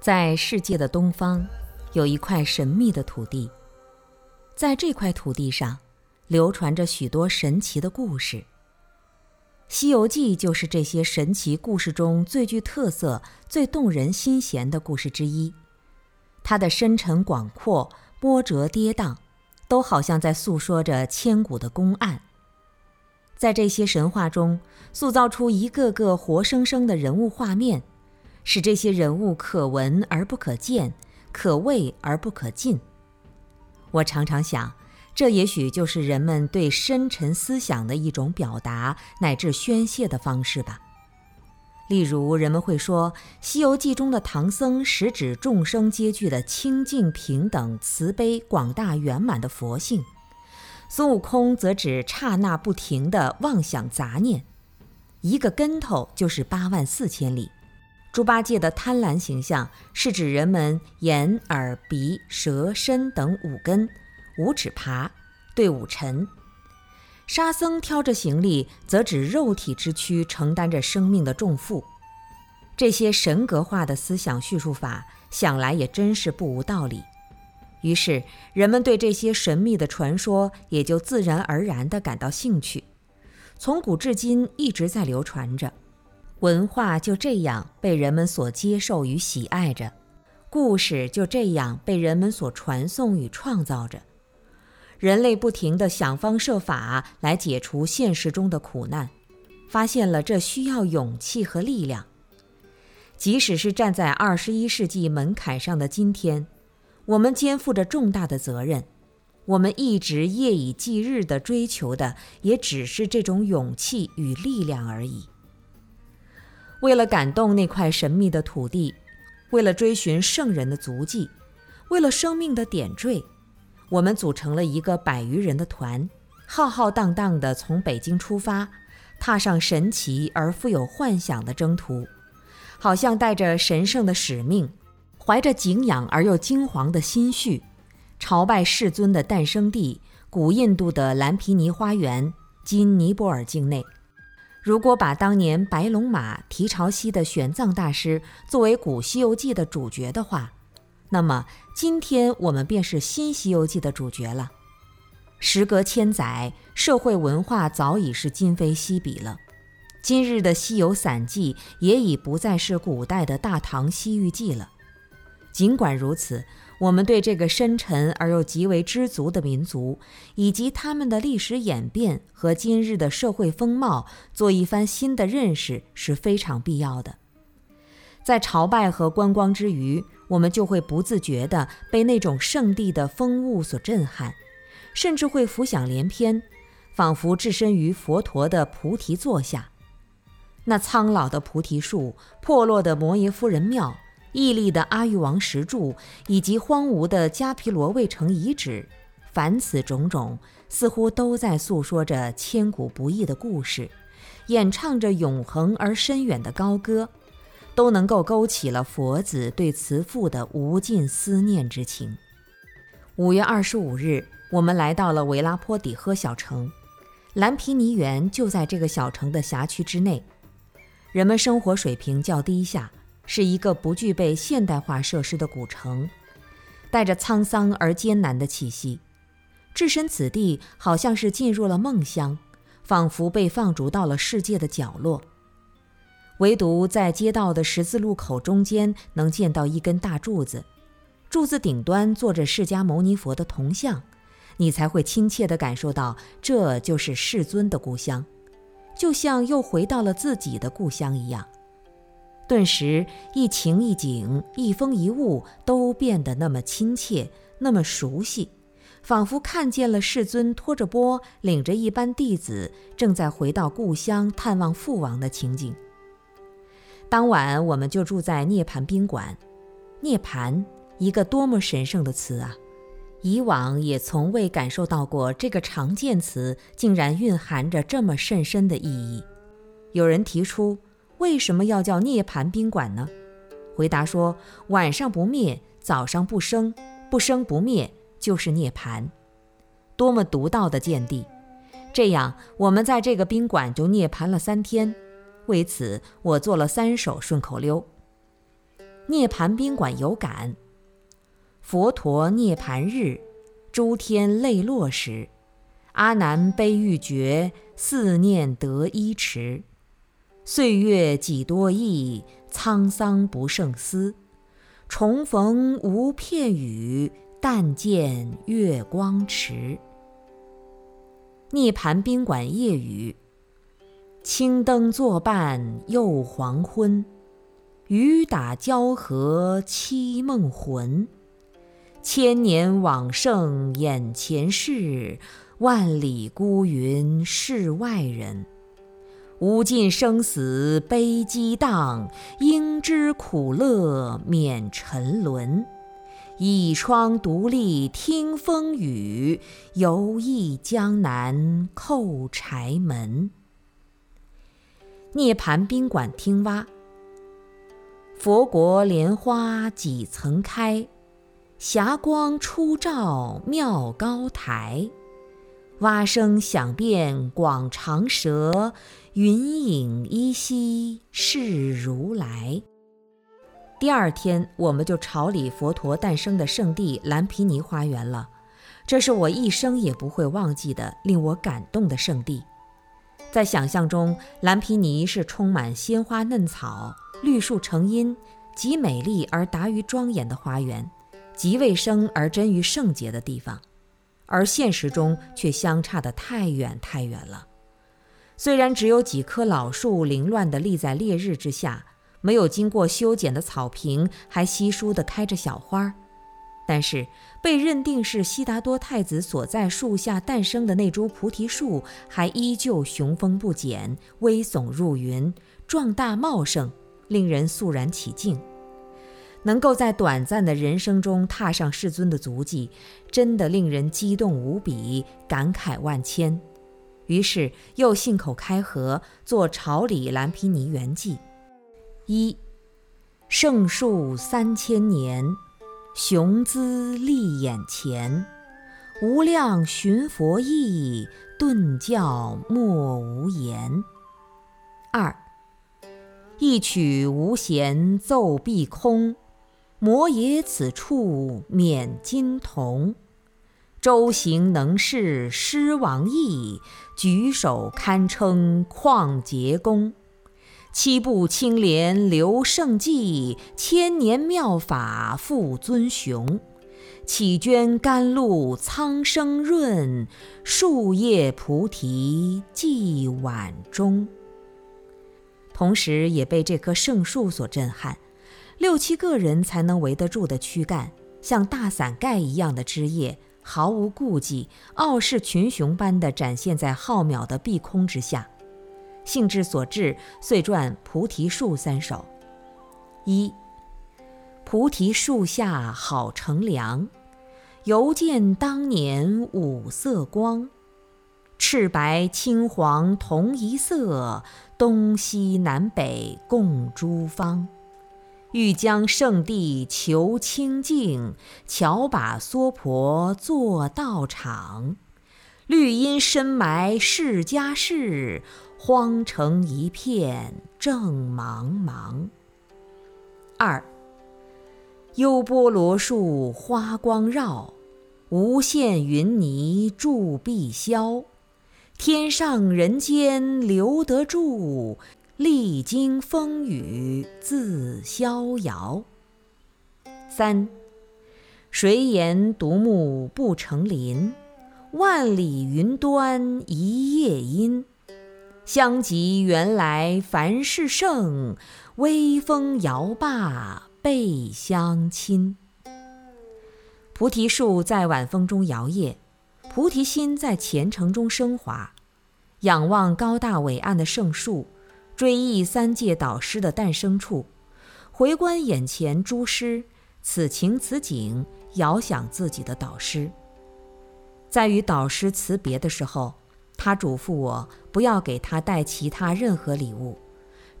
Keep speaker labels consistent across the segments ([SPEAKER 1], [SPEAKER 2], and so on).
[SPEAKER 1] 在世界的东方，有一块神秘的土地。在这块土地上，流传着许多神奇的故事。《西游记》就是这些神奇故事中最具特色、最动人心弦的故事之一。它的深沉广阔、波折跌宕，都好像在诉说着千古的公案。在这些神话中，塑造出一个个活生生的人物画面。使这些人物可闻而不可见，可畏而不可近。我常常想，这也许就是人们对深沉思想的一种表达乃至宣泄的方式吧。例如，人们会说，《西游记》中的唐僧实指众生皆具的清净平等、慈悲广大圆满的佛性；孙悟空则指刹那不停的妄想杂念，一个跟头就是八万四千里。猪八戒的贪婪形象是指人们眼、耳、鼻、舌、身等五根，五指爬，对五尘；沙僧挑着行李，则指肉体之躯承担着生命的重负。这些神格化的思想叙述法，想来也真是不无道理。于是，人们对这些神秘的传说也就自然而然地感到兴趣，从古至今一直在流传着。文化就这样被人们所接受与喜爱着，故事就这样被人们所传颂与创造着。人类不停地想方设法来解除现实中的苦难，发现了这需要勇气和力量。即使是站在二十一世纪门槛上的今天，我们肩负着重大的责任，我们一直夜以继日地追求的，也只是这种勇气与力量而已。为了感动那块神秘的土地，为了追寻圣人的足迹，为了生命的点缀，我们组成了一个百余人的团，浩浩荡荡地从北京出发，踏上神奇而富有幻想的征途，好像带着神圣的使命，怀着敬仰而又惊惶的心绪，朝拜世尊的诞生地——古印度的蓝毗尼花园，今尼泊尔境内。如果把当年白龙马提朝西的玄奘大师作为古《西游记》的主角的话，那么今天我们便是新《西游记》的主角了。时隔千载，社会文化早已是今非昔比了。今日的《西游散记》也已不再是古代的大唐西域记了。尽管如此。我们对这个深沉而又极为知足的民族，以及他们的历史演变和今日的社会风貌，做一番新的认识是非常必要的。在朝拜和观光之余，我们就会不自觉地被那种圣地的风物所震撼，甚至会浮想联翩，仿佛置身于佛陀的菩提座下。那苍老的菩提树，破落的摩耶夫人庙。屹立的阿育王石柱，以及荒芜的迦毗罗卫城遗址，凡此种种，似乎都在诉说着千古不易的故事，演唱着永恒而深远的高歌，都能够勾起了佛子对慈父的无尽思念之情。五月二十五日，我们来到了维拉坡底呵小城，蓝皮尼园就在这个小城的辖区之内，人们生活水平较低下。是一个不具备现代化设施的古城，带着沧桑而艰难的气息。置身此地，好像是进入了梦乡，仿佛被放逐到了世界的角落。唯独在街道的十字路口中间，能见到一根大柱子，柱子顶端坐着释迦牟尼佛的铜像，你才会亲切地感受到这就是世尊的故乡，就像又回到了自己的故乡一样。顿时，一情一景、一风一物都变得那么亲切，那么熟悉，仿佛看见了世尊托着钵，领着一班弟子，正在回到故乡探望父王的情景。当晚，我们就住在涅槃宾馆。涅槃，一个多么神圣的词啊！以往也从未感受到过这个常见词竟然蕴含着这么甚深的意义。有人提出。为什么要叫涅盘宾馆呢？回答说：晚上不灭，早上不生，不生不灭，就是涅盘。多么独到的见地！这样，我们在这个宾馆就涅盘了三天。为此，我做了三首顺口溜。涅盘宾馆有感：佛陀涅盘日，诸天泪落时，阿难悲欲绝，四念得依持。岁月几多亿，沧桑不胜思。重逢无片语，但见月光池。涅盘宾馆夜雨，青灯作伴又黄昏，雨打交河凄梦魂。千年往圣眼前事，万里孤云世外人。无尽生死悲激荡，应知苦乐免沉沦。倚窗独立听风雨，游弋江南叩柴门。涅盘宾馆听蛙，佛国莲花几层开，霞光初照妙高台。蛙声响遍广长舌，云影依稀是如来。第二天，我们就朝礼佛陀诞生的圣地蓝毗尼花园了。这是我一生也不会忘记的、令我感动的圣地。在想象中，蓝皮尼是充满鲜花嫩草、绿树成荫、极美丽而达于庄严的花园，极卫生而臻于圣洁的地方。而现实中却相差得太远太远了。虽然只有几棵老树凌乱地立在烈日之下。没有经过修剪的草坪还稀疏地开着小花儿，但是被认定是悉达多太子所在树下诞生的那株菩提树，还依旧雄风不减，威耸入云，壮大茂盛，令人肃然起敬。能够在短暂的人生中踏上世尊的足迹，真的令人激动无比，感慨万千。于是又信口开河，做朝礼蓝毗尼圆寂。一圣树三千年，雄姿立眼前，无量寻佛意，顿教莫无言。二一曲无弦奏碧空，摩耶此处免金铜。周行能事狮王意，举手堪称旷劫功。七步青莲留圣迹，千年妙法复尊雄。起捐甘露苍生润，树叶菩提寄晚钟。同时也被这棵圣树所震撼，六七个人才能围得住的躯干，像大伞盖一样的枝叶，毫无顾忌，傲视群雄般地展现在浩渺的碧空之下。兴致所致，遂撰《菩提树》三首。一，菩提树下好乘凉，犹见当年五色光。赤白青黄同一色，东西南北共诸方。欲将圣地求清净，巧把娑婆作道场。绿荫深埋释迦室。荒城一片正茫茫。二，优波罗树花光绕，无限云霓住碧霄。天上人间留得住，历经风雨自逍遥。三，谁言独木不成林？万里云端一夜阴。相极原来凡事圣，微风摇罢倍相亲。菩提树在晚风中摇曳，菩提心在虔诚中升华。仰望高大伟岸的圣树，追忆三界导师的诞生处，回观眼前诸师，此情此景，遥想自己的导师。在与导师辞别的时候。他嘱咐我不要给他带其他任何礼物，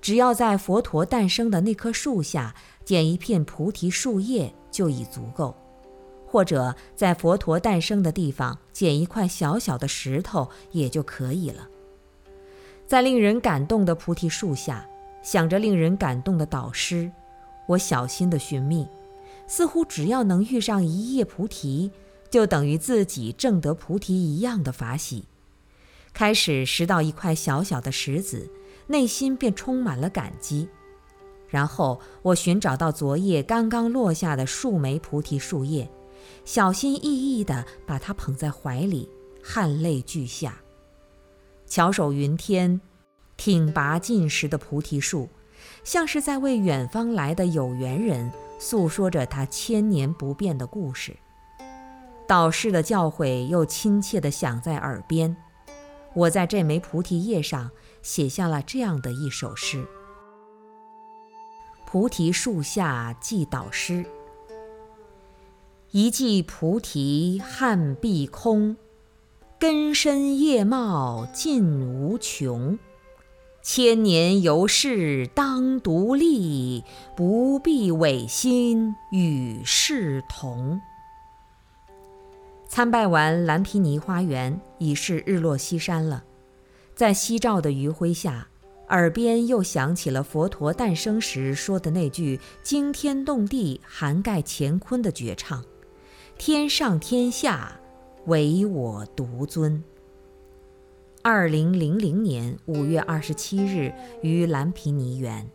[SPEAKER 1] 只要在佛陀诞生的那棵树下捡一片菩提树叶就已足够，或者在佛陀诞生的地方捡一块小小的石头也就可以了。在令人感动的菩提树下，想着令人感动的导师，我小心地寻觅，似乎只要能遇上一叶菩提，就等于自己正得菩提一样的法喜。开始拾到一块小小的石子，内心便充满了感激。然后我寻找到昨夜刚刚落下的数枚菩提树叶，小心翼翼地把它捧在怀里，汗泪俱下。翘首云天，挺拔尽实的菩提树，像是在为远方来的有缘人诉说着他千年不变的故事。导师的教诲又亲切地响在耳边，我在这枚菩提叶上写下了这样的一首诗：菩提树下记导师，一记菩提撼碧空。根深叶茂尽无穷，千年犹是当独立，不必违心与世同。参拜完蓝毗尼花园，已是日落西山了。在夕照的余晖下，耳边又响起了佛陀诞生时说的那句惊天动地、涵盖乾坤的绝唱：“天上天下。”唯我独尊。二零零零年五月二十七日于蓝毗尼园。